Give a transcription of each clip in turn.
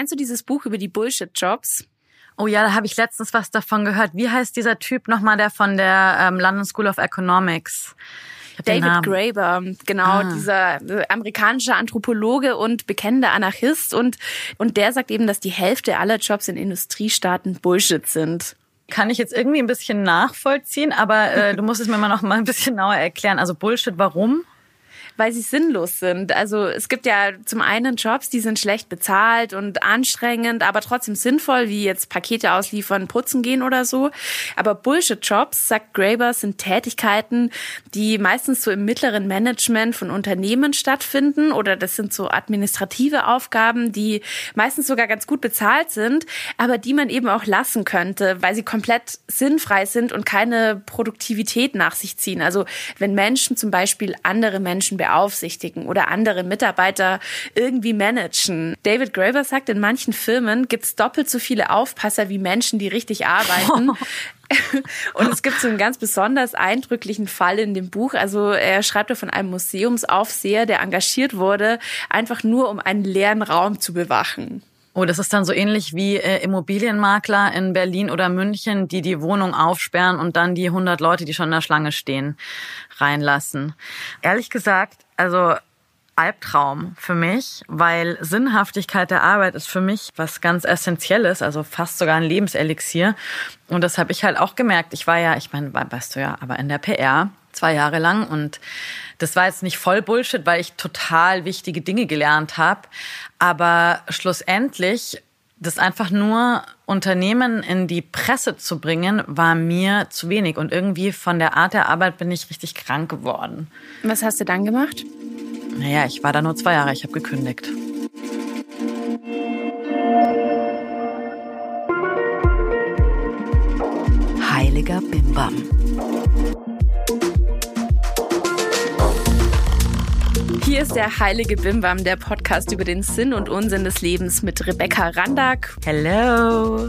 Kennst du dieses Buch über die Bullshit-Jobs? Oh ja, da habe ich letztens was davon gehört. Wie heißt dieser Typ nochmal, der von der ähm, London School of Economics? David Graeber, genau, ah. dieser äh, amerikanische Anthropologe und bekennender Anarchist und, und der sagt eben, dass die Hälfte aller Jobs in Industriestaaten Bullshit sind kann ich jetzt irgendwie ein bisschen nachvollziehen, aber äh, du musst es mir mal noch mal ein bisschen genauer erklären. Also Bullshit, warum? Weil sie sinnlos sind. Also es gibt ja zum einen Jobs, die sind schlecht bezahlt und anstrengend, aber trotzdem sinnvoll, wie jetzt Pakete ausliefern, putzen gehen oder so. Aber Bullshit-Jobs, sagt Graeber, sind Tätigkeiten, die meistens so im mittleren Management von Unternehmen stattfinden oder das sind so administrative Aufgaben, die meistens sogar ganz gut bezahlt sind, aber die man eben auch lassen könnte, weil sie komplett sinnfrei sind und keine Produktivität nach sich ziehen. Also wenn Menschen zum Beispiel andere Menschen beauftragen, beaufsichtigen oder andere Mitarbeiter irgendwie managen. David Graeber sagt, in manchen Firmen gibt es doppelt so viele Aufpasser wie Menschen, die richtig arbeiten. Und es gibt so einen ganz besonders eindrücklichen Fall in dem Buch. Also er schreibt da von einem Museumsaufseher, der engagiert wurde, einfach nur um einen leeren Raum zu bewachen. Oh, das ist dann so ähnlich wie äh, Immobilienmakler in Berlin oder München, die die Wohnung aufsperren und dann die 100 Leute, die schon in der Schlange stehen, reinlassen. Ehrlich gesagt, also Albtraum für mich, weil Sinnhaftigkeit der Arbeit ist für mich was ganz Essentielles, also fast sogar ein Lebenselixier. Und das habe ich halt auch gemerkt. Ich war ja, ich meine, weißt du ja, aber in der PR zwei Jahre lang und das war jetzt nicht voll Bullshit, weil ich total wichtige Dinge gelernt habe. Aber schlussendlich, das einfach nur Unternehmen in die Presse zu bringen, war mir zu wenig. Und irgendwie von der Art der Arbeit bin ich richtig krank geworden. Was hast du dann gemacht? Naja, ich war da nur zwei Jahre, ich habe gekündigt. Heiliger Bimbam. Hier ist der Heilige Bimbam, der Podcast über den Sinn und Unsinn des Lebens mit Rebecca Randack. Hello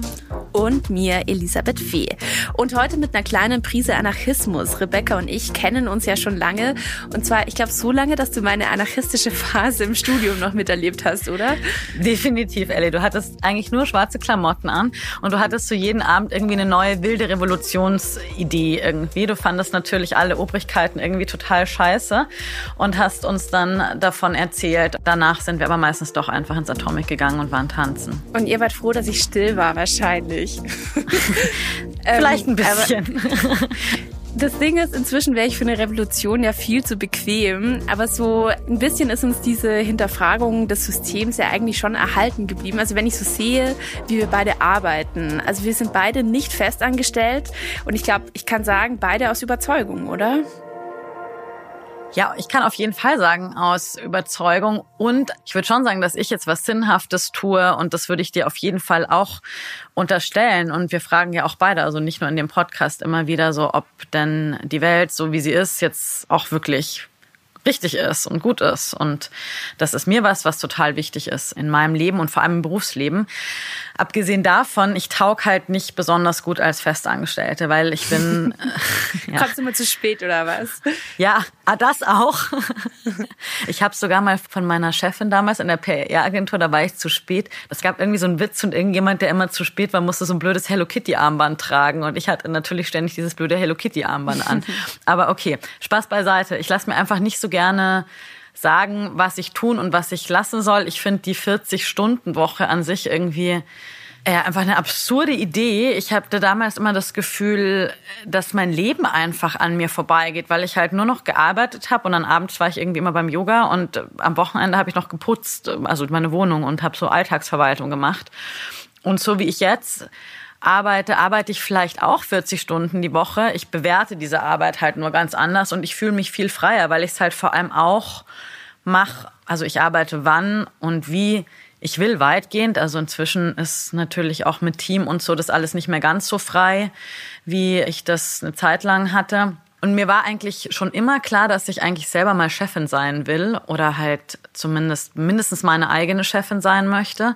und mir Elisabeth Fee. Und heute mit einer kleinen Prise Anarchismus. Rebecca und ich kennen uns ja schon lange. Und zwar, ich glaube, so lange, dass du meine anarchistische Phase im Studium noch miterlebt hast, oder? Definitiv, Ellie. Du hattest eigentlich nur schwarze Klamotten an und du hattest zu so jeden Abend irgendwie eine neue wilde Revolutionsidee irgendwie. Du fandest natürlich alle Obrigkeiten irgendwie total scheiße und hast uns dann davon erzählt. Danach sind wir aber meistens doch einfach ins Atomic gegangen und waren tanzen. Und ihr wart froh, dass ich still war, wahrscheinlich. Vielleicht ein ähm, bisschen. Das Ding ist, inzwischen wäre ich für eine Revolution ja viel zu bequem, aber so ein bisschen ist uns diese Hinterfragung des Systems ja eigentlich schon erhalten geblieben. Also wenn ich so sehe, wie wir beide arbeiten, also wir sind beide nicht festangestellt und ich glaube, ich kann sagen, beide aus Überzeugung, oder? Ja, ich kann auf jeden Fall sagen, aus Überzeugung. Und ich würde schon sagen, dass ich jetzt was Sinnhaftes tue. Und das würde ich dir auf jeden Fall auch unterstellen. Und wir fragen ja auch beide, also nicht nur in dem Podcast immer wieder so, ob denn die Welt, so wie sie ist, jetzt auch wirklich richtig ist und gut ist. Und das ist mir was, was total wichtig ist in meinem Leben und vor allem im Berufsleben. Abgesehen davon, ich taug halt nicht besonders gut als Festangestellte, weil ich bin. Äh, ja. Kommst du immer zu spät oder was? Ja, ah, das auch. ich habe sogar mal von meiner Chefin damals in der PR-Agentur, da war ich zu spät. Es gab irgendwie so einen Witz und irgendjemand, der immer zu spät war, musste so ein blödes Hello Kitty-Armband tragen. Und ich hatte natürlich ständig dieses blöde Hello Kitty-Armband an. Aber okay, Spaß beiseite. Ich lasse mir einfach nicht so gerne sagen, was ich tun und was ich lassen soll. Ich finde die 40-Stunden-Woche an sich irgendwie ja, äh, einfach eine absurde Idee. Ich hatte damals immer das Gefühl, dass mein Leben einfach an mir vorbeigeht, weil ich halt nur noch gearbeitet habe und dann abends war ich irgendwie immer beim Yoga und am Wochenende habe ich noch geputzt, also meine Wohnung und habe so Alltagsverwaltung gemacht. Und so wie ich jetzt arbeite, arbeite ich vielleicht auch 40 Stunden die Woche. Ich bewerte diese Arbeit halt nur ganz anders und ich fühle mich viel freier, weil ich es halt vor allem auch mache. Also ich arbeite wann und wie ich will weitgehend. Also inzwischen ist natürlich auch mit Team und so das alles nicht mehr ganz so frei, wie ich das eine Zeit lang hatte. Und mir war eigentlich schon immer klar, dass ich eigentlich selber mal Chefin sein will oder halt zumindest mindestens meine eigene Chefin sein möchte.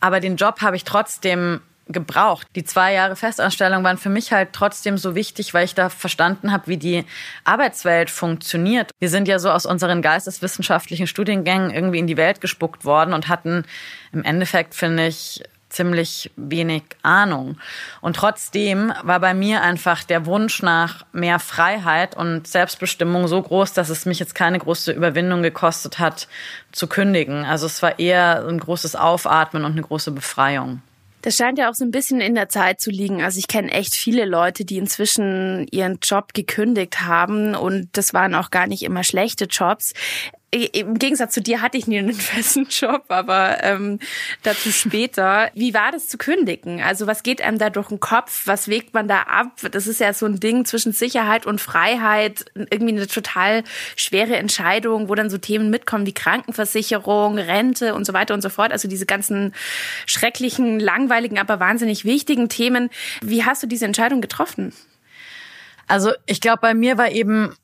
Aber den Job habe ich trotzdem gebraucht. Die zwei Jahre Festanstellung waren für mich halt trotzdem so wichtig, weil ich da verstanden habe, wie die Arbeitswelt funktioniert. Wir sind ja so aus unseren geisteswissenschaftlichen Studiengängen irgendwie in die Welt gespuckt worden und hatten im Endeffekt, finde ich, ziemlich wenig Ahnung. Und trotzdem war bei mir einfach der Wunsch nach mehr Freiheit und Selbstbestimmung so groß, dass es mich jetzt keine große Überwindung gekostet hat, zu kündigen. Also es war eher ein großes Aufatmen und eine große Befreiung. Das scheint ja auch so ein bisschen in der Zeit zu liegen. Also ich kenne echt viele Leute, die inzwischen ihren Job gekündigt haben und das waren auch gar nicht immer schlechte Jobs im Gegensatz zu dir hatte ich nie einen festen Job, aber ähm, dazu später. Wie war das zu kündigen? Also was geht einem da durch den Kopf? Was wägt man da ab? Das ist ja so ein Ding zwischen Sicherheit und Freiheit. Irgendwie eine total schwere Entscheidung, wo dann so Themen mitkommen wie Krankenversicherung, Rente und so weiter und so fort. Also diese ganzen schrecklichen, langweiligen, aber wahnsinnig wichtigen Themen. Wie hast du diese Entscheidung getroffen? Also ich glaube, bei mir war eben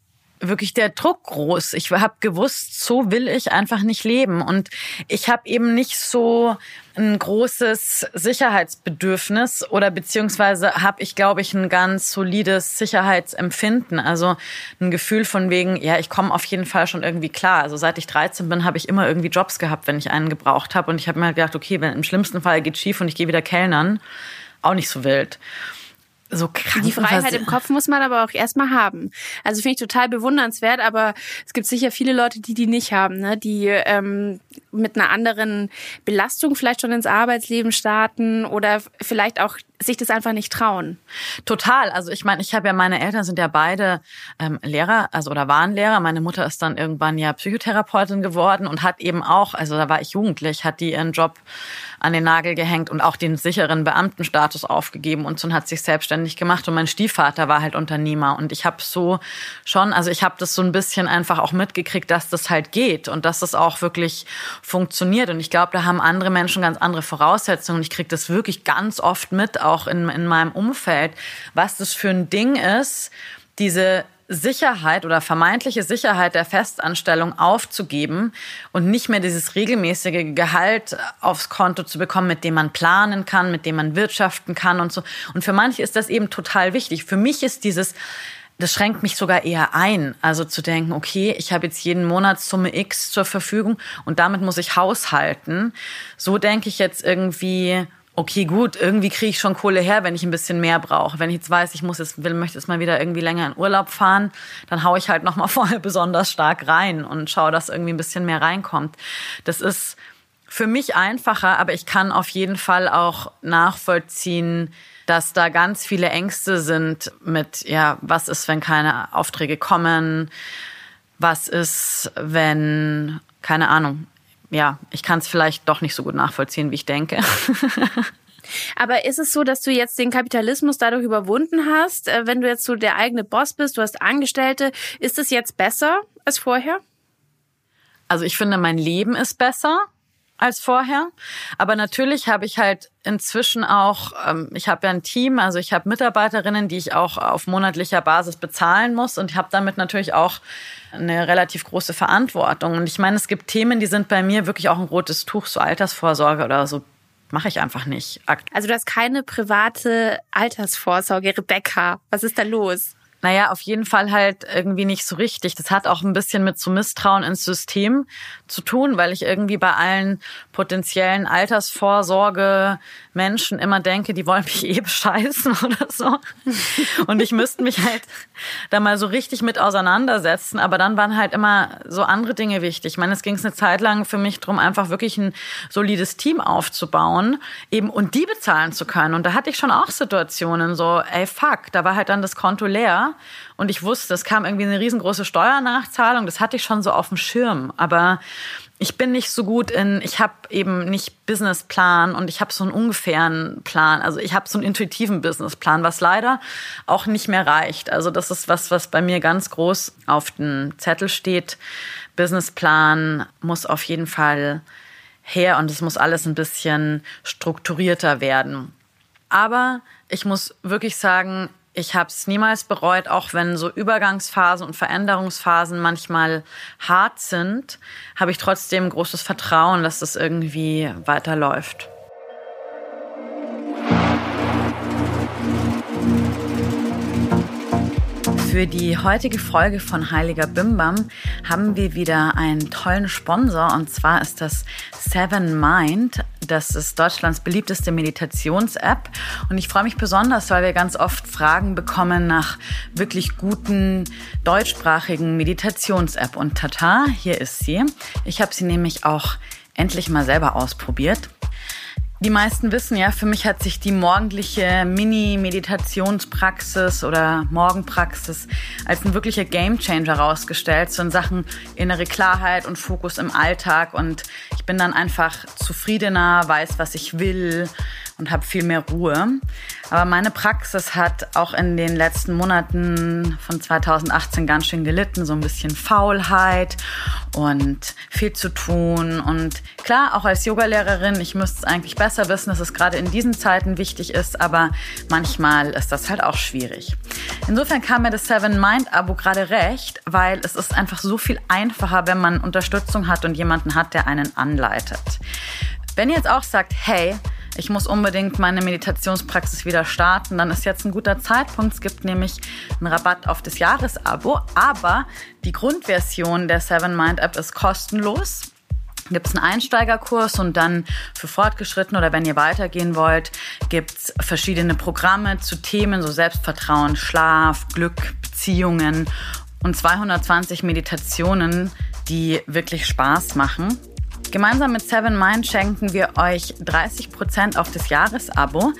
wirklich der Druck groß. Ich habe gewusst, so will ich einfach nicht leben. Und ich habe eben nicht so ein großes Sicherheitsbedürfnis oder beziehungsweise habe ich, glaube ich, ein ganz solides Sicherheitsempfinden. Also ein Gefühl von wegen, ja, ich komme auf jeden Fall schon irgendwie klar. Also seit ich 13 bin, habe ich immer irgendwie Jobs gehabt, wenn ich einen gebraucht habe. Und ich habe mir gedacht, okay, wenn im schlimmsten Fall geht schief und ich gehe wieder kellnern, auch nicht so wild so krank. Die Freiheit im Kopf muss man aber auch erstmal haben. Also finde ich total bewundernswert, aber es gibt sicher viele Leute, die die nicht haben, ne? die ähm, mit einer anderen Belastung vielleicht schon ins Arbeitsleben starten oder vielleicht auch sich das einfach nicht trauen. Total. Also ich meine, ich habe ja meine Eltern sind ja beide ähm, Lehrer, also oder waren Lehrer. Meine Mutter ist dann irgendwann ja Psychotherapeutin geworden und hat eben auch, also da war ich jugendlich, hat die ihren Job an den Nagel gehängt und auch den sicheren Beamtenstatus aufgegeben und so hat sich selbstständig gemacht. Und mein Stiefvater war halt Unternehmer und ich habe so schon, also ich habe das so ein bisschen einfach auch mitgekriegt, dass das halt geht und dass das auch wirklich funktioniert. Und ich glaube, da haben andere Menschen ganz andere Voraussetzungen. Ich kriege das wirklich ganz oft mit, auch in, in meinem Umfeld, was das für ein Ding ist, diese Sicherheit oder vermeintliche Sicherheit der Festanstellung aufzugeben und nicht mehr dieses regelmäßige Gehalt aufs Konto zu bekommen, mit dem man planen kann, mit dem man wirtschaften kann und so. Und für manche ist das eben total wichtig. Für mich ist dieses das schränkt mich sogar eher ein. Also zu denken, okay, ich habe jetzt jeden Monat Summe X zur Verfügung und damit muss ich haushalten. So denke ich jetzt irgendwie, okay, gut, irgendwie kriege ich schon Kohle her, wenn ich ein bisschen mehr brauche. Wenn ich jetzt weiß, ich muss jetzt, will, möchte jetzt mal wieder irgendwie länger in Urlaub fahren, dann haue ich halt nochmal vorher besonders stark rein und schaue, dass irgendwie ein bisschen mehr reinkommt. Das ist für mich einfacher, aber ich kann auf jeden Fall auch nachvollziehen, dass da ganz viele Ängste sind mit, ja, was ist, wenn keine Aufträge kommen? Was ist, wenn, keine Ahnung, ja, ich kann es vielleicht doch nicht so gut nachvollziehen, wie ich denke. Aber ist es so, dass du jetzt den Kapitalismus dadurch überwunden hast? Äh, wenn du jetzt so der eigene Boss bist, du hast Angestellte, ist es jetzt besser als vorher? Also ich finde, mein Leben ist besser als vorher. Aber natürlich habe ich halt inzwischen auch, ähm, ich habe ja ein Team, also ich habe Mitarbeiterinnen, die ich auch auf monatlicher Basis bezahlen muss und habe damit natürlich auch eine relativ große Verantwortung. Und ich meine, es gibt Themen, die sind bei mir wirklich auch ein rotes Tuch, so Altersvorsorge oder so mache ich einfach nicht. Also du hast keine private Altersvorsorge, Rebecca. Was ist da los? Naja, auf jeden Fall halt irgendwie nicht so richtig. Das hat auch ein bisschen mit so Misstrauen ins System zu tun, weil ich irgendwie bei allen potenziellen Altersvorsorge Menschen immer denke, die wollen mich eh bescheißen oder so. Und ich müsste mich halt da mal so richtig mit auseinandersetzen. Aber dann waren halt immer so andere Dinge wichtig. Ich meine, es ging eine Zeit lang für mich drum, einfach wirklich ein solides Team aufzubauen, eben und die bezahlen zu können. Und da hatte ich schon auch Situationen so, ey fuck, da war halt dann das Konto leer und ich wusste, es kam irgendwie eine riesengroße Steuernachzahlung. Das hatte ich schon so auf dem Schirm. Aber ich bin nicht so gut in, ich habe eben nicht Businessplan und ich habe so einen ungefähren Plan. Also ich habe so einen intuitiven Businessplan, was leider auch nicht mehr reicht. Also das ist was, was bei mir ganz groß auf dem Zettel steht. Businessplan muss auf jeden Fall her und es muss alles ein bisschen strukturierter werden. Aber ich muss wirklich sagen, ich habe es niemals bereut, auch wenn so Übergangsphasen und Veränderungsphasen manchmal hart sind, habe ich trotzdem großes Vertrauen, dass das irgendwie weiterläuft. Für die heutige Folge von Heiliger Bimbam haben wir wieder einen tollen Sponsor und zwar ist das Seven Mind, das ist Deutschlands beliebteste Meditations-App und ich freue mich besonders, weil wir ganz oft Fragen bekommen nach wirklich guten deutschsprachigen Meditations-App und tata, hier ist sie. Ich habe sie nämlich auch endlich mal selber ausprobiert. Die meisten wissen ja, für mich hat sich die morgendliche Mini-Meditationspraxis oder Morgenpraxis als ein wirklicher Gamechanger herausgestellt, so in Sachen innere Klarheit und Fokus im Alltag. Und ich bin dann einfach zufriedener, weiß, was ich will und habe viel mehr Ruhe. Aber meine Praxis hat auch in den letzten Monaten von 2018 ganz schön gelitten, so ein bisschen Faulheit und viel zu tun. Und klar, auch als Yogalehrerin, ich müsste es eigentlich besser wissen, dass es gerade in diesen Zeiten wichtig ist, aber manchmal ist das halt auch schwierig. Insofern kam mir das Seven Mind Abo gerade recht, weil es ist einfach so viel einfacher, wenn man Unterstützung hat und jemanden hat, der einen anleitet. Wenn ihr jetzt auch sagt, hey, ich muss unbedingt meine Meditationspraxis wieder starten, dann ist jetzt ein guter Zeitpunkt. Es gibt nämlich einen Rabatt auf das Jahresabo, aber die Grundversion der Seven Mind App ist kostenlos gibt es einen Einsteigerkurs und dann für Fortgeschritten oder wenn ihr weitergehen wollt, gibt es verschiedene Programme zu Themen, so Selbstvertrauen, Schlaf, Glück, Beziehungen und 220 Meditationen, die wirklich Spaß machen. Gemeinsam mit Seven Mind schenken wir euch 30% auf das Jahresabo.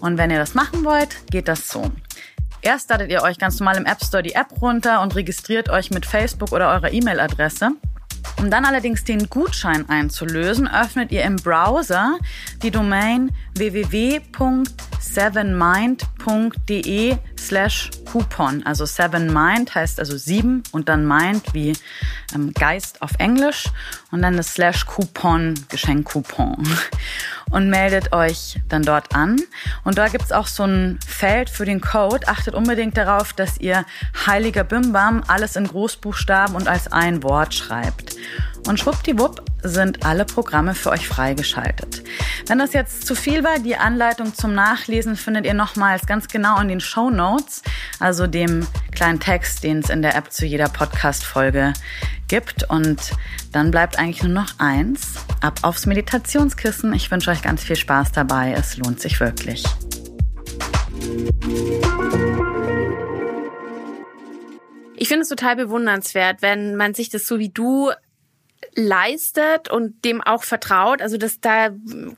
Und wenn ihr das machen wollt, geht das so. Erst ladet ihr euch ganz normal im App Store die App runter und registriert euch mit Facebook oder eurer E-Mail-Adresse. Um dann allerdings den Gutschein einzulösen, öffnet ihr im Browser die Domain www.sevenmind.de slash Coupon. Also Seven Mind heißt also sieben und dann Mind wie ähm, Geist auf Englisch und dann das slash Coupon, Geschenkcoupon. Und meldet euch dann dort an. Und da gibt's auch so ein Feld für den Code. Achtet unbedingt darauf, dass ihr Heiliger Bimbam alles in Großbuchstaben und als ein Wort schreibt. Und schwuppdiwupp sind alle Programme für euch freigeschaltet. Wenn das jetzt zu viel war, die Anleitung zum Nachlesen findet ihr nochmals ganz genau in den Show Notes, also dem kleinen Text, den es in der App zu jeder Podcast-Folge gibt. Und dann bleibt eigentlich nur noch eins. Ab aufs Meditationskissen. Ich wünsche euch ganz viel Spaß dabei. Es lohnt sich wirklich. Ich finde es total bewundernswert, wenn man sich das so wie du leistet und dem auch vertraut. Also das da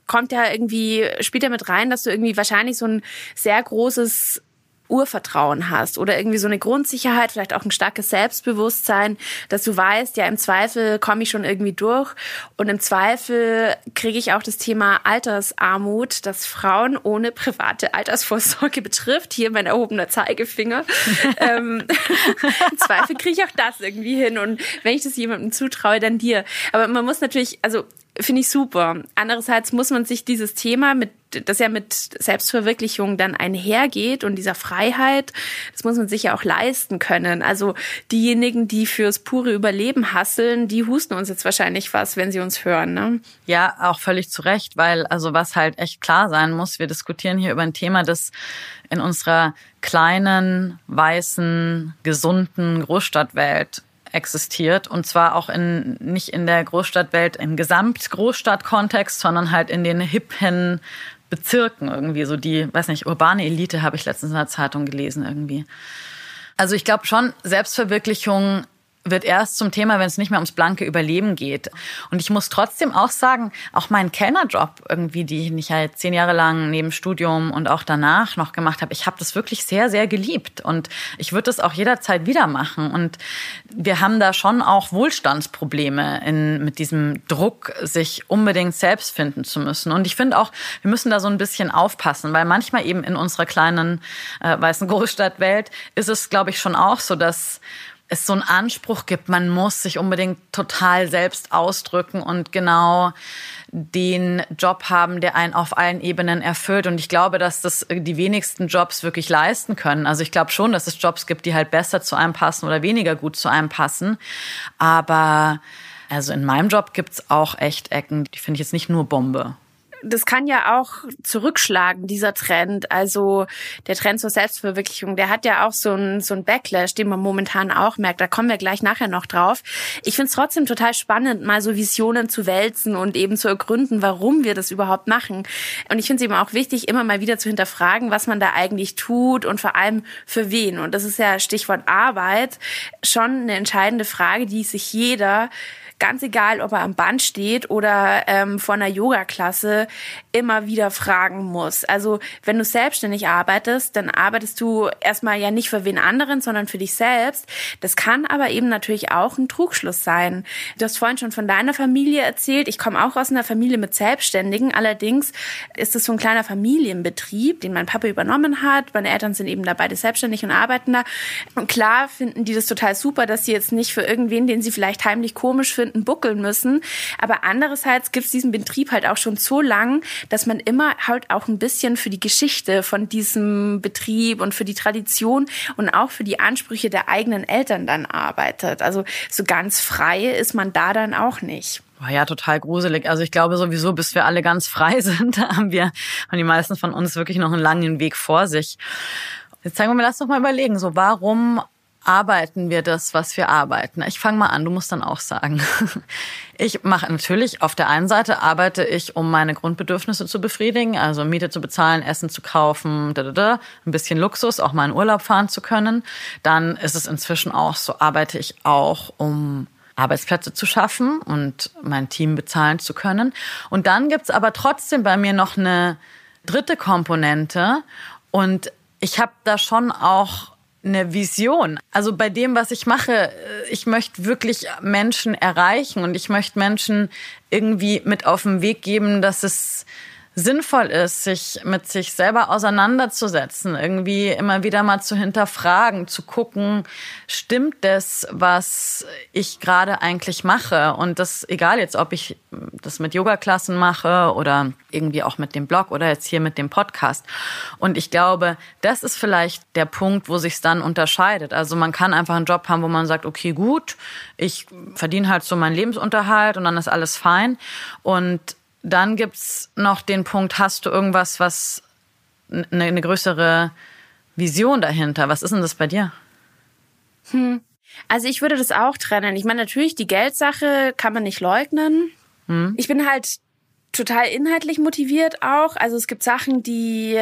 kommt ja irgendwie später mit rein, dass du irgendwie wahrscheinlich so ein sehr großes Urvertrauen hast oder irgendwie so eine Grundsicherheit, vielleicht auch ein starkes Selbstbewusstsein, dass du weißt, ja, im Zweifel komme ich schon irgendwie durch und im Zweifel kriege ich auch das Thema Altersarmut, das Frauen ohne private Altersvorsorge betrifft. Hier mein erhobener Zeigefinger. ähm, Im Zweifel kriege ich auch das irgendwie hin und wenn ich das jemandem zutraue, dann dir. Aber man muss natürlich, also finde ich super. Andererseits muss man sich dieses Thema mit das ja mit Selbstverwirklichung dann einhergeht und dieser Freiheit, das muss man sich ja auch leisten können. Also diejenigen, die fürs pure Überleben hasseln, die husten uns jetzt wahrscheinlich was, wenn sie uns hören. Ne? Ja, auch völlig zu Recht, weil also was halt echt klar sein muss, wir diskutieren hier über ein Thema, das in unserer kleinen, weißen, gesunden Großstadtwelt existiert und zwar auch in nicht in der Großstadtwelt im Gesamtgroßstadtkontext, sondern halt in den hippen Bezirken irgendwie so die, weiß nicht, urbane Elite habe ich letztens in der Zeitung gelesen irgendwie. Also ich glaube schon Selbstverwirklichung wird erst zum Thema, wenn es nicht mehr ums blanke Überleben geht. Und ich muss trotzdem auch sagen, auch mein Kellnerjob irgendwie, die ich ja zehn Jahre lang neben Studium und auch danach noch gemacht habe, ich habe das wirklich sehr, sehr geliebt. Und ich würde das auch jederzeit wieder machen. Und wir haben da schon auch Wohlstandsprobleme in, mit diesem Druck, sich unbedingt selbst finden zu müssen. Und ich finde auch, wir müssen da so ein bisschen aufpassen, weil manchmal eben in unserer kleinen äh, weißen Großstadtwelt ist es, glaube ich, schon auch so, dass es so einen Anspruch gibt, man muss sich unbedingt total selbst ausdrücken und genau den Job haben, der einen auf allen Ebenen erfüllt. Und ich glaube, dass das die wenigsten Jobs wirklich leisten können. Also ich glaube schon, dass es Jobs gibt, die halt besser zu einem passen oder weniger gut zu einem passen. Aber also in meinem Job gibt's auch echt Ecken, die finde ich jetzt nicht nur Bombe. Das kann ja auch zurückschlagen, dieser Trend. Also der Trend zur Selbstverwirklichung, der hat ja auch so ein so ein Backlash, den man momentan auch merkt. Da kommen wir gleich nachher noch drauf. Ich finde es trotzdem total spannend, mal so Visionen zu wälzen und eben zu ergründen, warum wir das überhaupt machen. Und ich finde es eben auch wichtig, immer mal wieder zu hinterfragen, was man da eigentlich tut und vor allem für wen. Und das ist ja Stichwort Arbeit schon eine entscheidende Frage, die sich jeder ganz egal, ob er am Band steht oder ähm, vor einer Yoga-Klasse, immer wieder fragen muss. Also wenn du selbstständig arbeitest, dann arbeitest du erstmal ja nicht für wen anderen, sondern für dich selbst. Das kann aber eben natürlich auch ein Trugschluss sein. Du hast vorhin schon von deiner Familie erzählt. Ich komme auch aus einer Familie mit Selbstständigen. Allerdings ist es so ein kleiner Familienbetrieb, den mein Papa übernommen hat. Meine Eltern sind eben da beide selbstständig und arbeiten da. Und klar finden die das total super, dass sie jetzt nicht für irgendwen, den sie vielleicht heimlich komisch finden, Stunden buckeln müssen. Aber andererseits gibt es diesen Betrieb halt auch schon so lang, dass man immer halt auch ein bisschen für die Geschichte von diesem Betrieb und für die Tradition und auch für die Ansprüche der eigenen Eltern dann arbeitet. Also so ganz frei ist man da dann auch nicht. War ja total gruselig. Also ich glaube sowieso, bis wir alle ganz frei sind, haben wir, haben die meisten von uns wirklich noch einen langen Weg vor sich. Jetzt zeigen wir mir, lass doch mal überlegen, so warum arbeiten wir das, was wir arbeiten? Ich fange mal an, du musst dann auch sagen. Ich mache natürlich, auf der einen Seite arbeite ich, um meine Grundbedürfnisse zu befriedigen, also Miete zu bezahlen, Essen zu kaufen, da, da, da, ein bisschen Luxus, auch mal in Urlaub fahren zu können. Dann ist es inzwischen auch so, arbeite ich auch, um Arbeitsplätze zu schaffen und mein Team bezahlen zu können. Und dann gibt's aber trotzdem bei mir noch eine dritte Komponente und ich habe da schon auch eine Vision. Also bei dem, was ich mache, äh, ich möchte wirklich Menschen erreichen und ich möchte Menschen irgendwie mit auf den Weg geben, dass es sinnvoll ist, sich mit sich selber auseinanderzusetzen, irgendwie immer wieder mal zu hinterfragen, zu gucken, stimmt das, was ich gerade eigentlich mache? Und das, egal jetzt, ob ich das mit Yoga-Klassen mache oder irgendwie auch mit dem Blog oder jetzt hier mit dem Podcast. Und ich glaube, das ist vielleicht der Punkt, wo sich dann unterscheidet. Also man kann einfach einen Job haben, wo man sagt, okay, gut, ich verdiene halt so meinen Lebensunterhalt und dann ist alles fein. Und dann gibt's noch den Punkt, hast du irgendwas, was eine, eine größere Vision dahinter? Was ist denn das bei dir? Hm. Also ich würde das auch trennen. Ich meine, natürlich, die Geldsache kann man nicht leugnen. Hm. Ich bin halt total inhaltlich motiviert auch. Also es gibt Sachen, die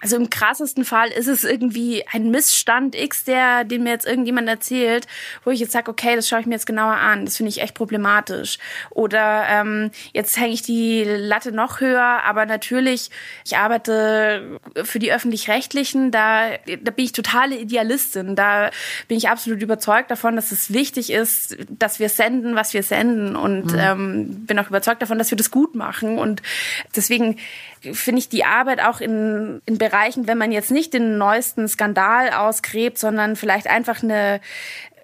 also im krassesten Fall ist es irgendwie ein Missstand X, der, den mir jetzt irgendjemand erzählt, wo ich jetzt sage, okay, das schaue ich mir jetzt genauer an. Das finde ich echt problematisch. Oder ähm, jetzt hänge ich die Latte noch höher, aber natürlich, ich arbeite für die öffentlich-rechtlichen, da, da bin ich totale Idealistin. Da bin ich absolut überzeugt davon, dass es wichtig ist, dass wir senden, was wir senden. Und mhm. ähm, bin auch überzeugt davon, dass wir das gut machen. Und deswegen finde ich die Arbeit auch in, in Bereichen, wenn man jetzt nicht den neuesten Skandal ausgräbt, sondern vielleicht einfach eine,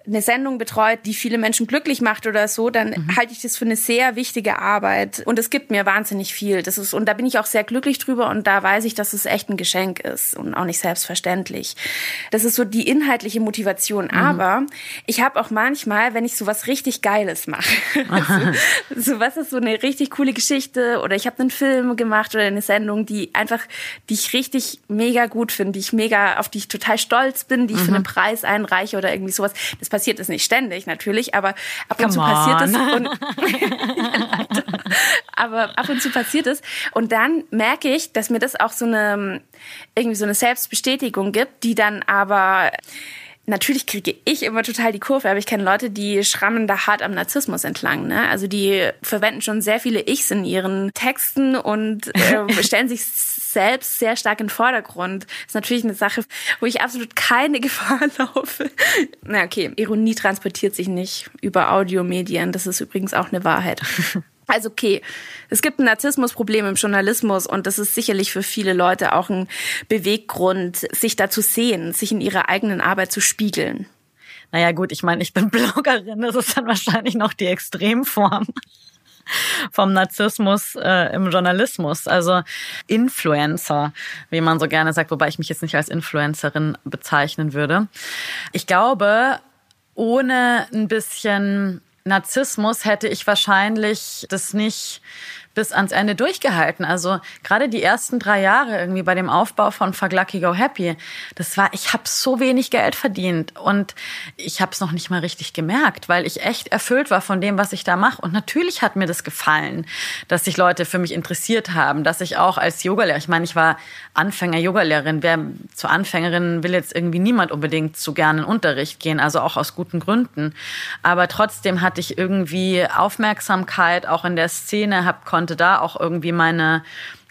eine Sendung betreut, die viele Menschen glücklich macht oder so, dann mhm. halte ich das für eine sehr wichtige Arbeit. Und es gibt mir wahnsinnig viel. Das ist, und da bin ich auch sehr glücklich drüber und da weiß ich, dass es echt ein Geschenk ist und auch nicht selbstverständlich. Das ist so die inhaltliche Motivation. Mhm. Aber ich habe auch manchmal, wenn ich so was richtig Geiles mache, so, so was ist so eine richtig coole Geschichte oder ich habe einen Film gemacht oder eine Sendung, die einfach, die ich richtig mega gut finde, die ich mega, auf die ich total stolz bin, die ich mhm. für einen Preis einreiche oder irgendwie sowas. Das passiert es nicht ständig natürlich, aber ab Come und zu on. passiert es. Und, aber ab und zu passiert es. Und dann merke ich, dass mir das auch so eine, irgendwie so eine Selbstbestätigung gibt, die dann aber natürlich kriege ich immer total die Kurve, aber ich kenne Leute, die schrammen da hart am Narzissmus entlang. Ne? Also die verwenden schon sehr viele Ichs in ihren Texten und äh, stellen sich selbst sehr stark in den Vordergrund. Das ist natürlich eine Sache, wo ich absolut keine Gefahr laufe. Na okay, Ironie transportiert sich nicht über Audiomedien. Das ist übrigens auch eine Wahrheit. Also okay, es gibt ein Narzissmusproblem im Journalismus und das ist sicherlich für viele Leute auch ein Beweggrund, sich da zu sehen, sich in ihrer eigenen Arbeit zu spiegeln. Naja gut, ich meine, ich bin Bloggerin, das ist dann wahrscheinlich noch die Extremform vom Narzissmus äh, im Journalismus. Also Influencer, wie man so gerne sagt, wobei ich mich jetzt nicht als Influencerin bezeichnen würde. Ich glaube, ohne ein bisschen Narzissmus hätte ich wahrscheinlich das nicht bis ans Ende durchgehalten. Also gerade die ersten drei Jahre irgendwie bei dem Aufbau von Fuck Lucky Go Happy, das war, ich habe so wenig Geld verdient und ich habe es noch nicht mal richtig gemerkt, weil ich echt erfüllt war von dem, was ich da mache. Und natürlich hat mir das gefallen, dass sich Leute für mich interessiert haben, dass ich auch als Yogalehrer, ich meine, ich war Anfänger-Yogalehrerin, wer zur Anfängerin will jetzt irgendwie niemand unbedingt zu gerne in Unterricht gehen, also auch aus guten Gründen. Aber trotzdem hatte ich irgendwie Aufmerksamkeit auch in der Szene, hab, konnte da auch irgendwie meine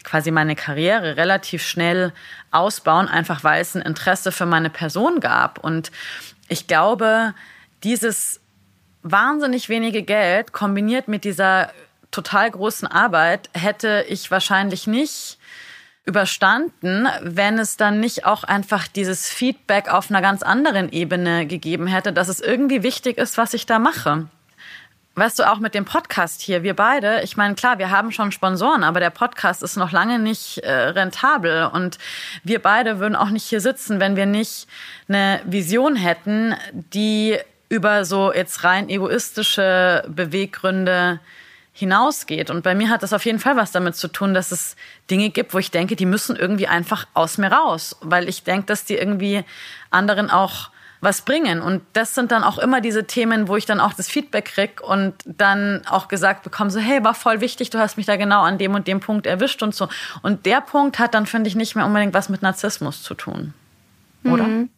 quasi meine Karriere relativ schnell ausbauen, einfach weil es ein Interesse für meine Person gab. Und ich glaube, dieses wahnsinnig wenige Geld kombiniert mit dieser total großen Arbeit hätte ich wahrscheinlich nicht überstanden, wenn es dann nicht auch einfach dieses Feedback auf einer ganz anderen Ebene gegeben hätte, dass es irgendwie wichtig ist, was ich da mache. Weißt du, auch mit dem Podcast hier, wir beide, ich meine, klar, wir haben schon Sponsoren, aber der Podcast ist noch lange nicht äh, rentabel und wir beide würden auch nicht hier sitzen, wenn wir nicht eine Vision hätten, die über so jetzt rein egoistische Beweggründe hinausgeht. Und bei mir hat das auf jeden Fall was damit zu tun, dass es Dinge gibt, wo ich denke, die müssen irgendwie einfach aus mir raus, weil ich denke, dass die irgendwie anderen auch was bringen. Und das sind dann auch immer diese Themen, wo ich dann auch das Feedback krieg und dann auch gesagt bekomme, so, hey, war voll wichtig, du hast mich da genau an dem und dem Punkt erwischt und so. Und der Punkt hat dann, finde ich, nicht mehr unbedingt was mit Narzissmus zu tun. Oder? Mhm.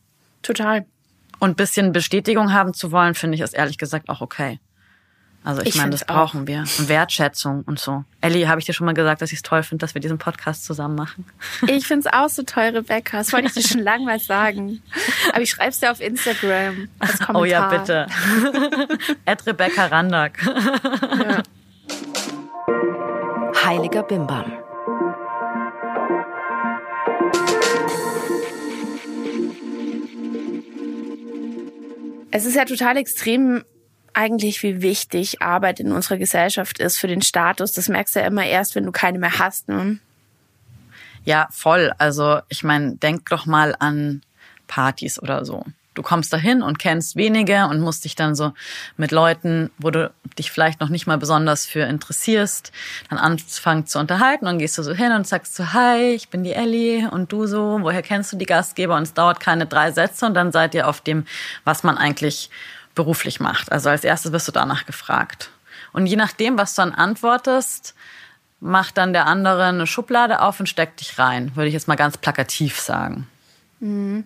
Total. Und bisschen Bestätigung haben zu wollen, finde ich, ist ehrlich gesagt auch okay. Also ich, ich meine, das brauchen auch. wir. Und Wertschätzung und so. Ellie, habe ich dir schon mal gesagt, dass ich es toll finde, dass wir diesen Podcast zusammen machen? Ich finde es auch so toll, Rebecca. Das wollte ich dir schon lange mal sagen. Aber ich schreibe es dir auf Instagram als Kommentar. Oh ja, bitte. Ed Rebecca Randack. Ja. Heiliger Bimbam. Es ist ja total extrem eigentlich, wie wichtig Arbeit in unserer Gesellschaft ist für den Status. Das merkst du ja immer erst, wenn du keine mehr hast. Ne? Ja, voll. Also ich meine, denk doch mal an Partys oder so. Du kommst dahin und kennst wenige und musst dich dann so mit Leuten, wo du dich vielleicht noch nicht mal besonders für interessierst, dann anfangen zu unterhalten und gehst du so hin und sagst so, hi, ich bin die Ellie und du so, woher kennst du die Gastgeber? Und es dauert keine drei Sätze und dann seid ihr auf dem, was man eigentlich beruflich macht. Also als erstes wirst du danach gefragt. Und je nachdem, was du dann antwortest, macht dann der andere eine Schublade auf und steckt dich rein, würde ich jetzt mal ganz plakativ sagen. Mhm.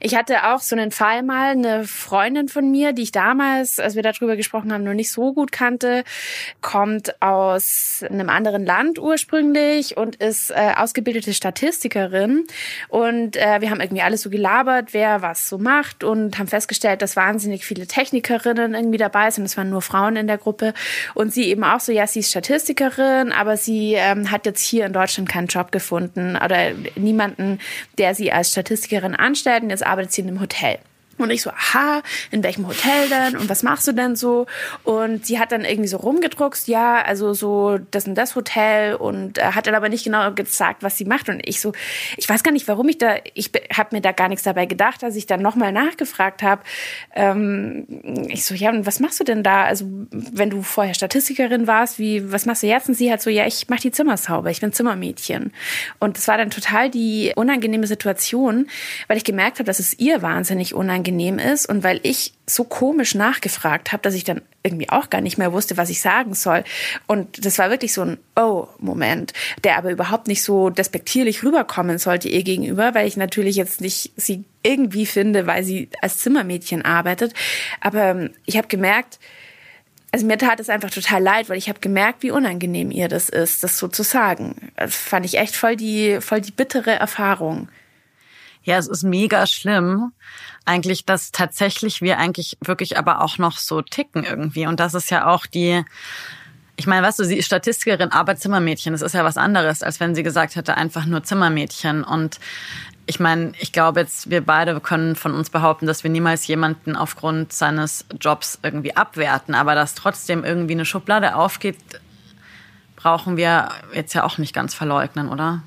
Ich hatte auch so einen Fall mal, eine Freundin von mir, die ich damals, als wir darüber gesprochen haben, noch nicht so gut kannte, kommt aus einem anderen Land ursprünglich und ist äh, ausgebildete Statistikerin. Und äh, wir haben irgendwie alles so gelabert, wer was so macht und haben festgestellt, dass wahnsinnig viele Technikerinnen irgendwie dabei sind. Es waren nur Frauen in der Gruppe. Und sie eben auch so, ja, sie ist Statistikerin, aber sie ähm, hat jetzt hier in Deutschland keinen Job gefunden oder niemanden, der sie als Statistikerin anstellt arbeiten, jetzt arbeitet sie in einem Hotel. Und ich so, aha, in welchem Hotel denn? Und was machst du denn so? Und sie hat dann irgendwie so rumgedruckst, ja, also so das und das Hotel und äh, hat dann aber nicht genau gesagt, was sie macht. Und ich so, ich weiß gar nicht, warum ich da, ich habe mir da gar nichts dabei gedacht, als ich dann nochmal nachgefragt habe. Ähm, ich so, ja, und was machst du denn da? Also wenn du vorher Statistikerin warst, wie, was machst du jetzt? Und sie hat so, ja, ich mache die Zimmer sauber, ich bin Zimmermädchen. Und das war dann total die unangenehme Situation, weil ich gemerkt habe, dass es ihr wahnsinnig unangenehm unangenehm ist und weil ich so komisch nachgefragt habe, dass ich dann irgendwie auch gar nicht mehr wusste, was ich sagen soll. Und das war wirklich so ein Oh-Moment, der aber überhaupt nicht so despektierlich rüberkommen sollte ihr gegenüber, weil ich natürlich jetzt nicht sie irgendwie finde, weil sie als Zimmermädchen arbeitet. Aber ähm, ich habe gemerkt, also mir tat es einfach total leid, weil ich habe gemerkt, wie unangenehm ihr das ist, das so zu sagen. Das fand ich echt voll die, voll die bittere Erfahrung. Ja, es ist mega schlimm eigentlich, dass tatsächlich wir eigentlich wirklich aber auch noch so ticken irgendwie. Und das ist ja auch die, ich meine, weißt du, sie ist Statistikerin, aber Zimmermädchen. Das ist ja was anderes, als wenn sie gesagt hätte, einfach nur Zimmermädchen. Und ich meine, ich glaube jetzt, wir beide können von uns behaupten, dass wir niemals jemanden aufgrund seines Jobs irgendwie abwerten. Aber dass trotzdem irgendwie eine Schublade aufgeht, brauchen wir jetzt ja auch nicht ganz verleugnen, oder?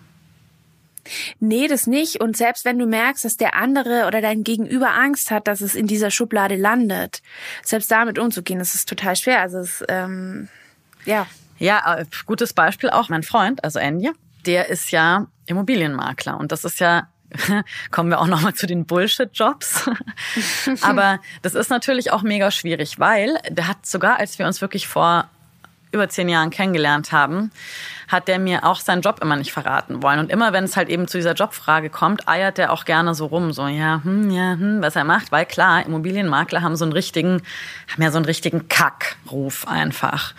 Nee, das nicht. Und selbst wenn du merkst, dass der andere oder dein Gegenüber Angst hat, dass es in dieser Schublade landet, selbst damit umzugehen, das ist total schwer. Also es, ähm, ja. Ja, äh, gutes Beispiel auch mein Freund, also Enya, der ist ja Immobilienmakler und das ist ja kommen wir auch nochmal zu den Bullshit-Jobs. Aber das ist natürlich auch mega schwierig, weil der hat sogar, als wir uns wirklich vor über zehn Jahren kennengelernt haben, hat der mir auch seinen Job immer nicht verraten wollen. Und immer wenn es halt eben zu dieser Jobfrage kommt, eiert der auch gerne so rum, so ja, hm, ja, hm, was er macht, weil klar, Immobilienmakler haben so einen richtigen, haben ja so einen richtigen Kackruf einfach.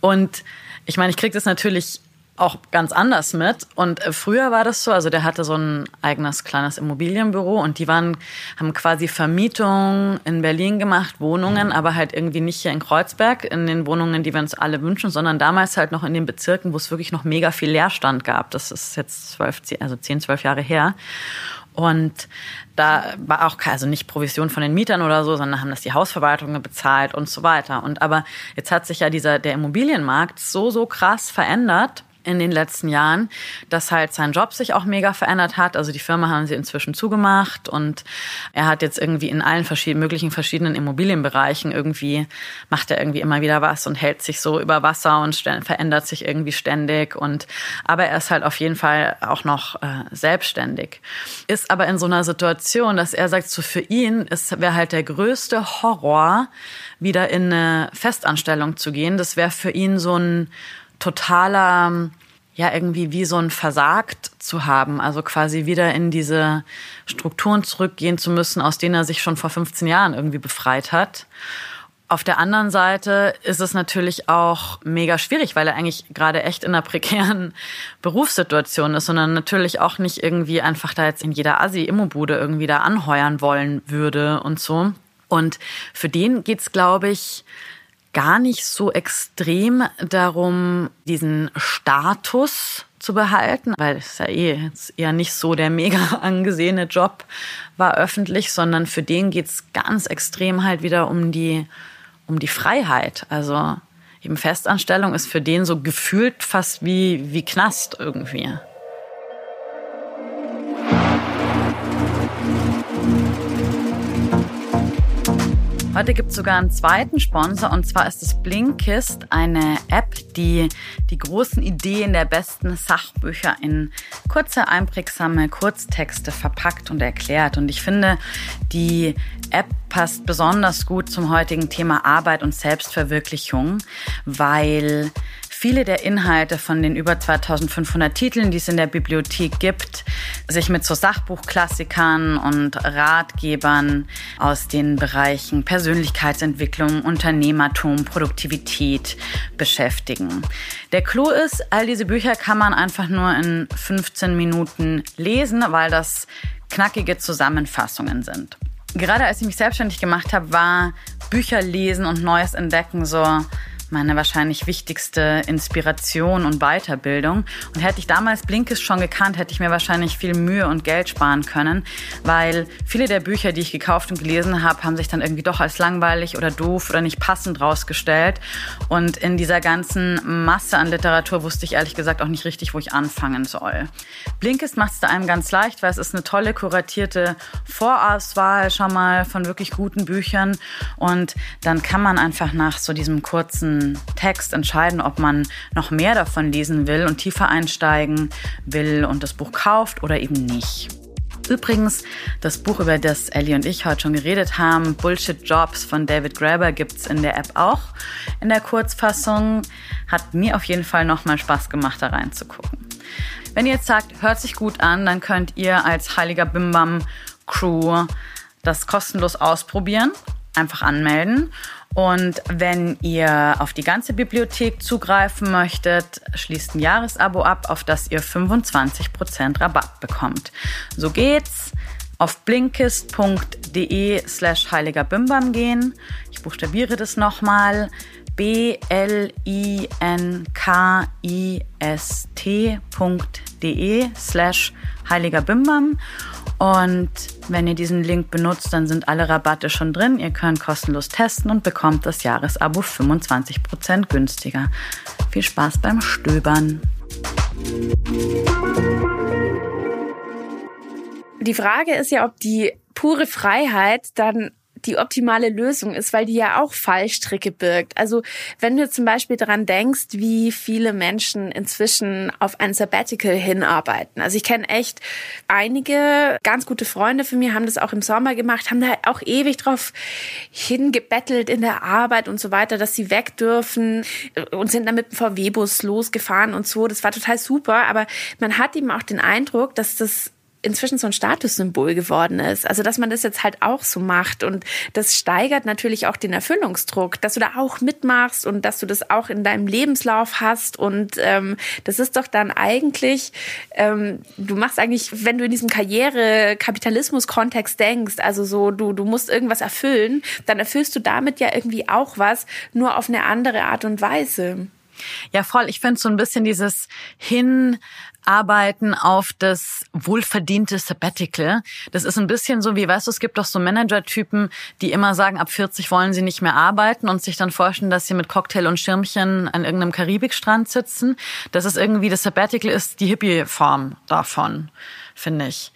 Und ich meine, ich krieg das natürlich auch ganz anders mit. Und äh, früher war das so, also der hatte so ein eigenes kleines Immobilienbüro und die waren, haben quasi Vermietung in Berlin gemacht, Wohnungen, aber halt irgendwie nicht hier in Kreuzberg, in den Wohnungen, die wir uns alle wünschen, sondern damals halt noch in den Bezirken, wo es wirklich noch mega viel Leerstand gab. Das ist jetzt zwölf, also zehn, zwölf Jahre her. Und da war auch also nicht Provision von den Mietern oder so, sondern haben das die Hausverwaltungen bezahlt und so weiter. Und aber jetzt hat sich ja dieser der Immobilienmarkt so so krass verändert in den letzten Jahren, dass halt sein Job sich auch mega verändert hat. Also die Firma haben sie inzwischen zugemacht und er hat jetzt irgendwie in allen verschiedenen, möglichen verschiedenen Immobilienbereichen irgendwie, macht er irgendwie immer wieder was und hält sich so über Wasser und verändert sich irgendwie ständig und, aber er ist halt auf jeden Fall auch noch äh, selbstständig. Ist aber in so einer Situation, dass er sagt, so für ihn wäre halt der größte Horror, wieder in eine Festanstellung zu gehen. Das wäre für ihn so ein totaler, ja, irgendwie wie so ein Versagt zu haben. Also quasi wieder in diese Strukturen zurückgehen zu müssen, aus denen er sich schon vor 15 Jahren irgendwie befreit hat. Auf der anderen Seite ist es natürlich auch mega schwierig, weil er eigentlich gerade echt in einer prekären Berufssituation ist, sondern natürlich auch nicht irgendwie einfach da jetzt in jeder Assi-Immobude irgendwie da anheuern wollen würde und so. Und für den geht's, glaube ich, gar nicht so extrem darum, diesen Status zu behalten, weil es ja eh jetzt eher nicht so der mega angesehene Job war öffentlich, sondern für den geht's ganz extrem halt wieder um die, um die Freiheit. Also eben Festanstellung ist für den so gefühlt fast wie, wie Knast irgendwie. Heute gibt es sogar einen zweiten Sponsor und zwar ist es Blinkist, eine App, die die großen Ideen der besten Sachbücher in kurze, einprägsame Kurztexte verpackt und erklärt. Und ich finde, die App passt besonders gut zum heutigen Thema Arbeit und Selbstverwirklichung, weil viele der Inhalte von den über 2500 Titeln, die es in der Bibliothek gibt, sich mit so Sachbuchklassikern und Ratgebern aus den Bereichen Persönlichkeitsentwicklung, Unternehmertum, Produktivität beschäftigen. Der Clou ist, all diese Bücher kann man einfach nur in 15 Minuten lesen, weil das knackige Zusammenfassungen sind. Gerade als ich mich selbstständig gemacht habe, war Bücher lesen und Neues entdecken so meine wahrscheinlich wichtigste Inspiration und Weiterbildung. Und hätte ich damals Blinkist schon gekannt, hätte ich mir wahrscheinlich viel Mühe und Geld sparen können, weil viele der Bücher, die ich gekauft und gelesen habe, haben sich dann irgendwie doch als langweilig oder doof oder nicht passend rausgestellt. Und in dieser ganzen Masse an Literatur wusste ich ehrlich gesagt auch nicht richtig, wo ich anfangen soll. Blinkist macht es einem ganz leicht, weil es ist eine tolle kuratierte Vorauswahl schon mal von wirklich guten Büchern. Und dann kann man einfach nach so diesem kurzen Text entscheiden, ob man noch mehr davon lesen will und tiefer einsteigen will und das Buch kauft oder eben nicht. Übrigens, das Buch, über das Ellie und ich heute schon geredet haben, Bullshit Jobs von David Graeber, gibt's in der App auch in der Kurzfassung. Hat mir auf jeden Fall nochmal Spaß gemacht, da reinzugucken. Wenn ihr jetzt sagt, hört sich gut an, dann könnt ihr als Heiliger Bimbam Crew das kostenlos ausprobieren. Einfach anmelden und wenn ihr auf die ganze Bibliothek zugreifen möchtet, schließt ein Jahresabo ab, auf das ihr 25% Rabatt bekommt. So geht's. Auf blinkist.de slash heiliger Bimbam gehen. Ich buchstabiere das nochmal. B-L-I-N-K-I-S-T.de slash heiliger Bimbam. Und wenn ihr diesen Link benutzt, dann sind alle Rabatte schon drin. Ihr könnt kostenlos testen und bekommt das Jahresabo 25% günstiger. Viel Spaß beim Stöbern. Die Frage ist ja, ob die pure Freiheit dann die optimale Lösung ist, weil die ja auch Fallstricke birgt. Also wenn du zum Beispiel daran denkst, wie viele Menschen inzwischen auf ein Sabbatical hinarbeiten. Also ich kenne echt einige ganz gute Freunde von mir, haben das auch im Sommer gemacht, haben da auch ewig drauf hingebettelt in der Arbeit und so weiter, dass sie weg dürfen und sind dann mit dem VW-Bus losgefahren und so. Das war total super, aber man hat eben auch den Eindruck, dass das inzwischen so ein Statussymbol geworden ist. Also dass man das jetzt halt auch so macht und das steigert natürlich auch den Erfüllungsdruck, dass du da auch mitmachst und dass du das auch in deinem Lebenslauf hast und ähm, das ist doch dann eigentlich, ähm, du machst eigentlich, wenn du in diesem Karriere-Kapitalismus-Kontext denkst, also so du du musst irgendwas erfüllen, dann erfüllst du damit ja irgendwie auch was, nur auf eine andere Art und Weise. Ja, voll. Ich finde so ein bisschen dieses Hin arbeiten auf das wohlverdiente Sabbatical. Das ist ein bisschen so wie, weißt du, es gibt doch so Manager-Typen, die immer sagen, ab 40 wollen sie nicht mehr arbeiten und sich dann vorstellen, dass sie mit Cocktail und Schirmchen an irgendeinem Karibikstrand sitzen. Das ist irgendwie, das Sabbatical ist die Hippie-Form davon, finde ich.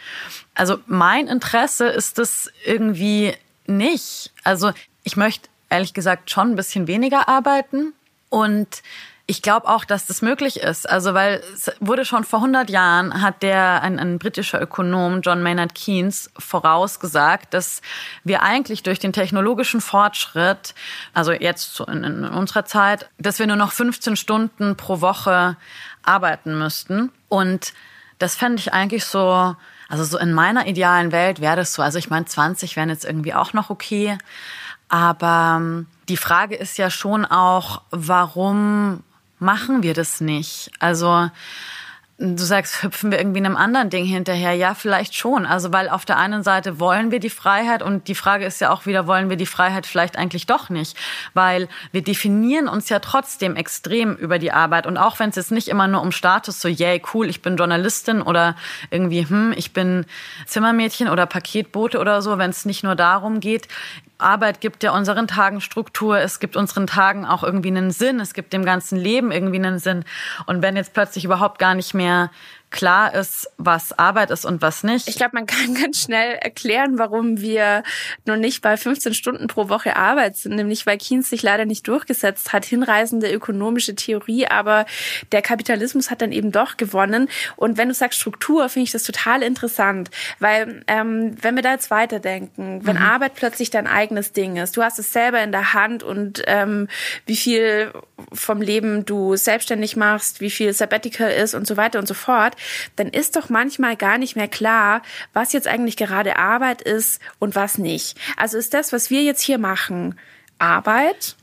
Also mein Interesse ist das irgendwie nicht. Also ich möchte ehrlich gesagt schon ein bisschen weniger arbeiten und ich glaube auch, dass das möglich ist. Also, weil es wurde schon vor 100 Jahren, hat der, ein, ein britischer Ökonom, John Maynard Keynes, vorausgesagt, dass wir eigentlich durch den technologischen Fortschritt, also jetzt in, in unserer Zeit, dass wir nur noch 15 Stunden pro Woche arbeiten müssten. Und das fände ich eigentlich so, also so in meiner idealen Welt wäre das so. Also ich meine, 20 wären jetzt irgendwie auch noch okay. Aber ähm, die Frage ist ja schon auch, warum machen wir das nicht? Also Du sagst, hüpfen wir irgendwie einem anderen Ding hinterher? Ja, vielleicht schon. Also, weil auf der einen Seite wollen wir die Freiheit und die Frage ist ja auch wieder, wollen wir die Freiheit vielleicht eigentlich doch nicht? Weil wir definieren uns ja trotzdem extrem über die Arbeit und auch wenn es jetzt nicht immer nur um Status, so, yay, cool, ich bin Journalistin oder irgendwie, hm, ich bin Zimmermädchen oder Paketbote oder so, wenn es nicht nur darum geht, Arbeit gibt ja unseren Tagen Struktur, es gibt unseren Tagen auch irgendwie einen Sinn, es gibt dem ganzen Leben irgendwie einen Sinn. Und wenn jetzt plötzlich überhaupt gar nicht mehr klar ist, was Arbeit ist und was nicht. Ich glaube, man kann ganz schnell erklären, warum wir noch nicht bei 15 Stunden pro Woche Arbeit sind, nämlich weil Keynes sich leider nicht durchgesetzt hat, hinreißende ökonomische Theorie, aber der Kapitalismus hat dann eben doch gewonnen. Und wenn du sagst Struktur, finde ich das total interessant, weil ähm, wenn wir da jetzt weiterdenken, wenn mhm. Arbeit plötzlich dein eigenes Ding ist, du hast es selber in der Hand und ähm, wie viel vom Leben du selbstständig machst, wie viel Sabbatical ist und so weiter und so fort, dann ist doch manchmal gar nicht mehr klar, was jetzt eigentlich gerade Arbeit ist und was nicht. Also ist das, was wir jetzt hier machen, Arbeit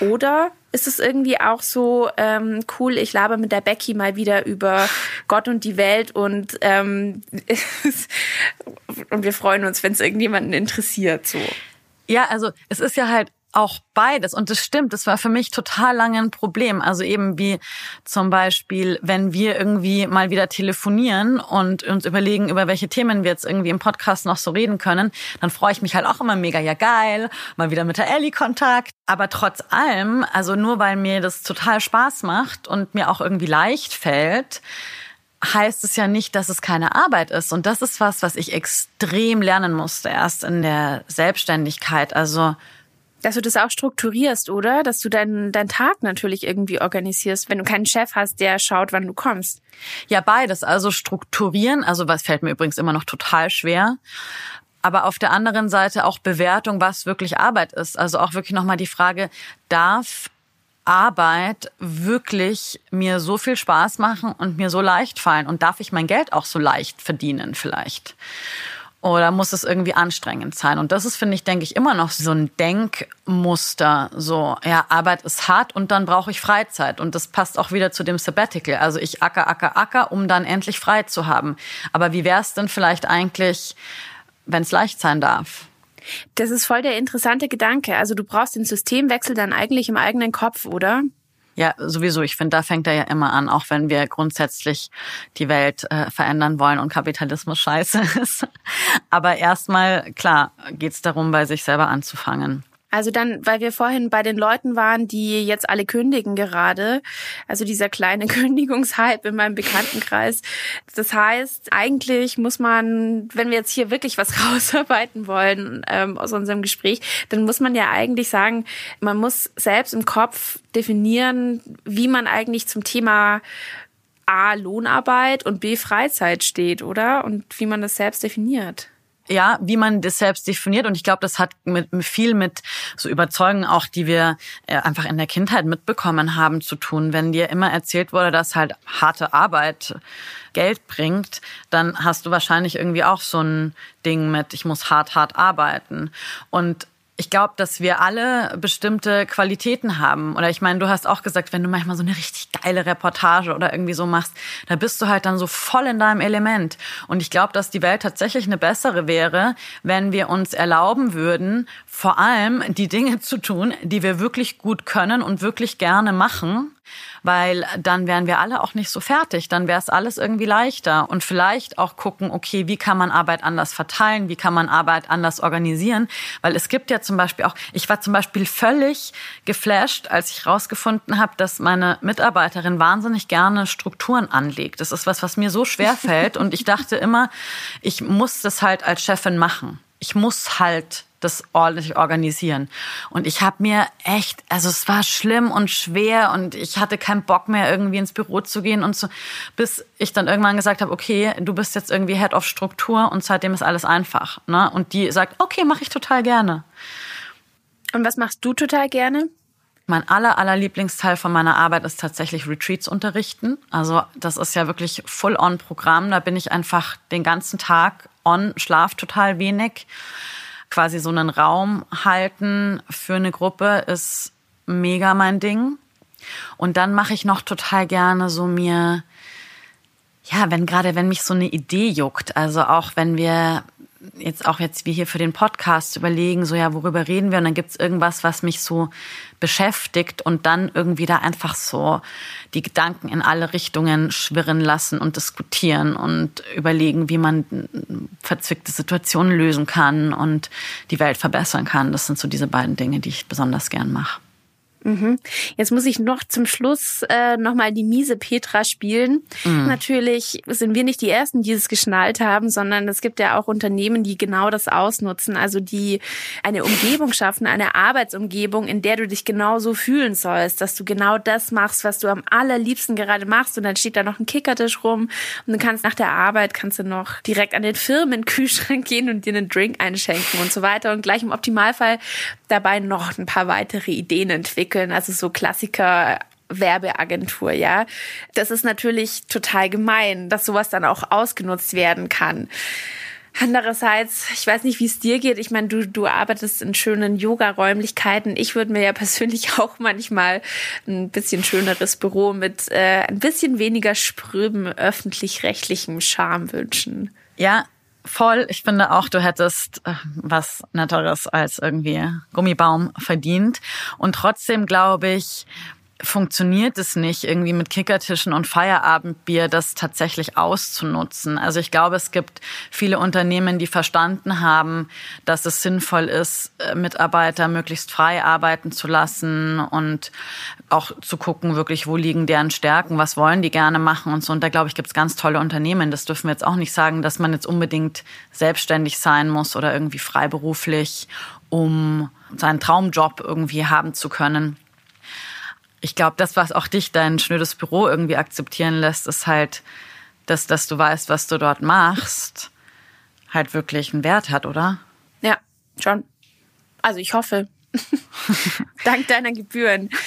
oder ist es irgendwie auch so ähm, cool, ich labe mit der Becky mal wieder über Gott und die Welt und, ähm, und wir freuen uns, wenn es irgendjemanden interessiert. So. Ja, also es ist ja halt auch beides. Und das stimmt, das war für mich total lange ein Problem. Also eben wie zum Beispiel, wenn wir irgendwie mal wieder telefonieren und uns überlegen, über welche Themen wir jetzt irgendwie im Podcast noch so reden können, dann freue ich mich halt auch immer mega, ja geil, mal wieder mit der Ellie Kontakt. Aber trotz allem, also nur weil mir das total Spaß macht und mir auch irgendwie leicht fällt, heißt es ja nicht, dass es keine Arbeit ist. Und das ist was, was ich extrem lernen musste, erst in der Selbstständigkeit. Also dass du das auch strukturierst, oder? Dass du deinen deinen Tag natürlich irgendwie organisierst, wenn du keinen Chef hast, der schaut, wann du kommst. Ja, beides. Also strukturieren, also was fällt mir übrigens immer noch total schwer. Aber auf der anderen Seite auch Bewertung, was wirklich Arbeit ist. Also auch wirklich nochmal die Frage, darf Arbeit wirklich mir so viel Spaß machen und mir so leicht fallen? Und darf ich mein Geld auch so leicht verdienen vielleicht? Oder muss es irgendwie anstrengend sein? Und das ist, finde ich, denke ich, immer noch so ein Denkmuster. So, ja, Arbeit ist hart und dann brauche ich Freizeit. Und das passt auch wieder zu dem Sabbatical. Also ich acker, acker, acker, um dann endlich frei zu haben. Aber wie wäre es denn vielleicht eigentlich, wenn es leicht sein darf? Das ist voll der interessante Gedanke. Also du brauchst den Systemwechsel dann eigentlich im eigenen Kopf, oder? Ja, sowieso. Ich finde, da fängt er ja immer an, auch wenn wir grundsätzlich die Welt äh, verändern wollen und Kapitalismus scheiße ist. Aber erstmal, klar, geht es darum, bei sich selber anzufangen. Also dann, weil wir vorhin bei den Leuten waren, die jetzt alle kündigen gerade, also dieser kleine Kündigungshype in meinem Bekanntenkreis. Das heißt, eigentlich muss man, wenn wir jetzt hier wirklich was rausarbeiten wollen ähm, aus unserem Gespräch, dann muss man ja eigentlich sagen, man muss selbst im Kopf definieren, wie man eigentlich zum Thema A Lohnarbeit und B Freizeit steht, oder? Und wie man das selbst definiert ja, wie man das selbst definiert. Und ich glaube, das hat mit, viel mit so Überzeugungen auch, die wir äh, einfach in der Kindheit mitbekommen haben, zu tun. Wenn dir immer erzählt wurde, dass halt harte Arbeit Geld bringt, dann hast du wahrscheinlich irgendwie auch so ein Ding mit, ich muss hart, hart arbeiten. Und ich glaube, dass wir alle bestimmte Qualitäten haben. Oder ich meine, du hast auch gesagt, wenn du manchmal so eine richtig geile Reportage oder irgendwie so machst, da bist du halt dann so voll in deinem Element. Und ich glaube, dass die Welt tatsächlich eine bessere wäre, wenn wir uns erlauben würden, vor allem die Dinge zu tun, die wir wirklich gut können und wirklich gerne machen weil dann wären wir alle auch nicht so fertig, dann wäre es alles irgendwie leichter. Und vielleicht auch gucken, okay, wie kann man Arbeit anders verteilen, wie kann man Arbeit anders organisieren, weil es gibt ja zum Beispiel auch, ich war zum Beispiel völlig geflasht, als ich rausgefunden habe, dass meine Mitarbeiterin wahnsinnig gerne Strukturen anlegt. Das ist was, was mir so schwer fällt. Und ich dachte immer, ich muss das halt als Chefin machen. Ich muss halt das ordentlich organisieren. Und ich habe mir echt, also es war schlimm und schwer und ich hatte keinen Bock mehr irgendwie ins Büro zu gehen und so, bis ich dann irgendwann gesagt habe, okay, du bist jetzt irgendwie Head of Struktur und seitdem ist alles einfach. Ne? Und die sagt, okay, mache ich total gerne. Und was machst du total gerne? Mein aller, aller Lieblingsteil von meiner Arbeit ist tatsächlich Retreats unterrichten. Also das ist ja wirklich Full-on-Programm. Da bin ich einfach den ganzen Tag on, schlaf total wenig quasi so einen Raum halten für eine Gruppe ist mega mein Ding. Und dann mache ich noch total gerne so mir, ja, wenn gerade, wenn mich so eine Idee juckt, also auch wenn wir jetzt auch jetzt wie hier für den Podcast überlegen, so ja, worüber reden wir? Und dann gibt's irgendwas, was mich so beschäftigt und dann irgendwie da einfach so die Gedanken in alle Richtungen schwirren lassen und diskutieren und überlegen, wie man verzwickte Situationen lösen kann und die Welt verbessern kann. Das sind so diese beiden Dinge, die ich besonders gern mache. Mhm. Jetzt muss ich noch zum Schluss äh, nochmal die miese Petra spielen. Mhm. Natürlich sind wir nicht die Ersten, die es geschnallt haben, sondern es gibt ja auch Unternehmen, die genau das ausnutzen. Also die eine Umgebung schaffen, eine Arbeitsumgebung, in der du dich genauso fühlen sollst, dass du genau das machst, was du am allerliebsten gerade machst. Und dann steht da noch ein Kickertisch rum und du kannst nach der Arbeit kannst du noch direkt an den Firmenkühlschrank gehen und dir einen Drink einschenken und so weiter. Und gleich im Optimalfall dabei noch ein paar weitere Ideen entwickeln. Also so Klassiker Werbeagentur, ja. Das ist natürlich total gemein, dass sowas dann auch ausgenutzt werden kann. Andererseits, ich weiß nicht, wie es dir geht. Ich meine, du, du arbeitest in schönen Yoga-Räumlichkeiten. Ich würde mir ja persönlich auch manchmal ein bisschen schöneres Büro mit äh, ein bisschen weniger spröben öffentlich-rechtlichem Charme wünschen. Ja, Voll. Ich finde auch, du hättest äh, was Netteres als irgendwie Gummibaum verdient. Und trotzdem glaube ich, funktioniert es nicht, irgendwie mit Kickertischen und Feierabendbier das tatsächlich auszunutzen. Also ich glaube, es gibt viele Unternehmen, die verstanden haben, dass es sinnvoll ist, äh, Mitarbeiter möglichst frei arbeiten zu lassen und auch zu gucken, wirklich, wo liegen deren Stärken, was wollen die gerne machen und so. Und da glaube ich, gibt es ganz tolle Unternehmen. Das dürfen wir jetzt auch nicht sagen, dass man jetzt unbedingt selbstständig sein muss oder irgendwie freiberuflich, um seinen Traumjob irgendwie haben zu können ich glaube, das, was auch dich dein schnödes Büro irgendwie akzeptieren lässt, ist halt, dass, dass du weißt, was du dort machst, halt wirklich einen Wert hat, oder? Ja, schon. Also ich hoffe. Dank deiner Gebühren.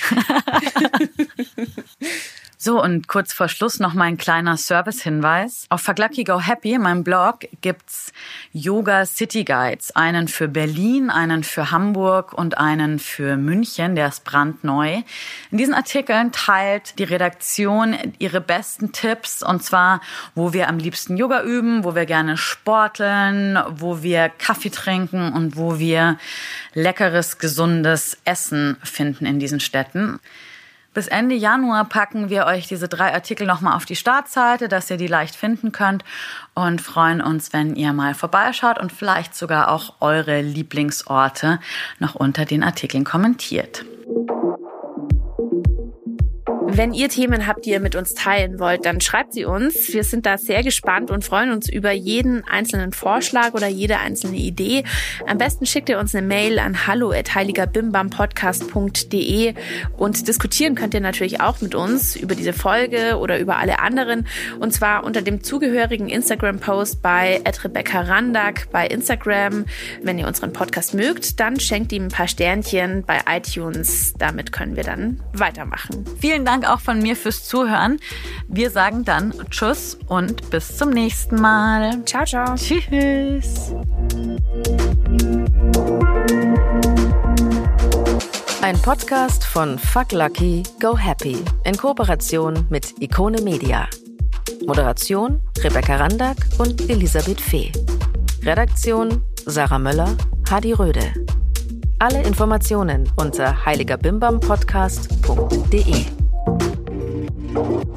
So, und kurz vor Schluss noch mal ein kleiner Service-Hinweis. Auf Fuck Lucky Go Happy, meinem Blog, gibt's Yoga City Guides. Einen für Berlin, einen für Hamburg und einen für München, der ist brandneu. In diesen Artikeln teilt die Redaktion ihre besten Tipps und zwar, wo wir am liebsten Yoga üben, wo wir gerne sporteln, wo wir Kaffee trinken und wo wir leckeres, gesundes Essen finden in diesen Städten. Bis Ende Januar packen wir euch diese drei Artikel nochmal auf die Startseite, dass ihr die leicht finden könnt und freuen uns, wenn ihr mal vorbeischaut und vielleicht sogar auch eure Lieblingsorte noch unter den Artikeln kommentiert. Wenn ihr Themen habt, die ihr mit uns teilen wollt, dann schreibt sie uns. Wir sind da sehr gespannt und freuen uns über jeden einzelnen Vorschlag oder jede einzelne Idee. Am besten schickt ihr uns eine Mail an hallo@heiligerbimbampodcast.de und diskutieren könnt ihr natürlich auch mit uns über diese Folge oder über alle anderen und zwar unter dem zugehörigen Instagram Post bei Rebecca Randak bei Instagram. Wenn ihr unseren Podcast mögt, dann schenkt ihm ein paar Sternchen bei iTunes. Damit können wir dann weitermachen. Vielen Dank Dank auch von mir fürs Zuhören. Wir sagen dann Tschüss und bis zum nächsten Mal. Ciao, ciao. Tschüss. Ein Podcast von Fuck Lucky, Go Happy in Kooperation mit Ikone Media. Moderation Rebecca Randack und Elisabeth Fee. Redaktion Sarah Möller, Hadi Röde. Alle Informationen unter heiligerbimbampodcast.de. Música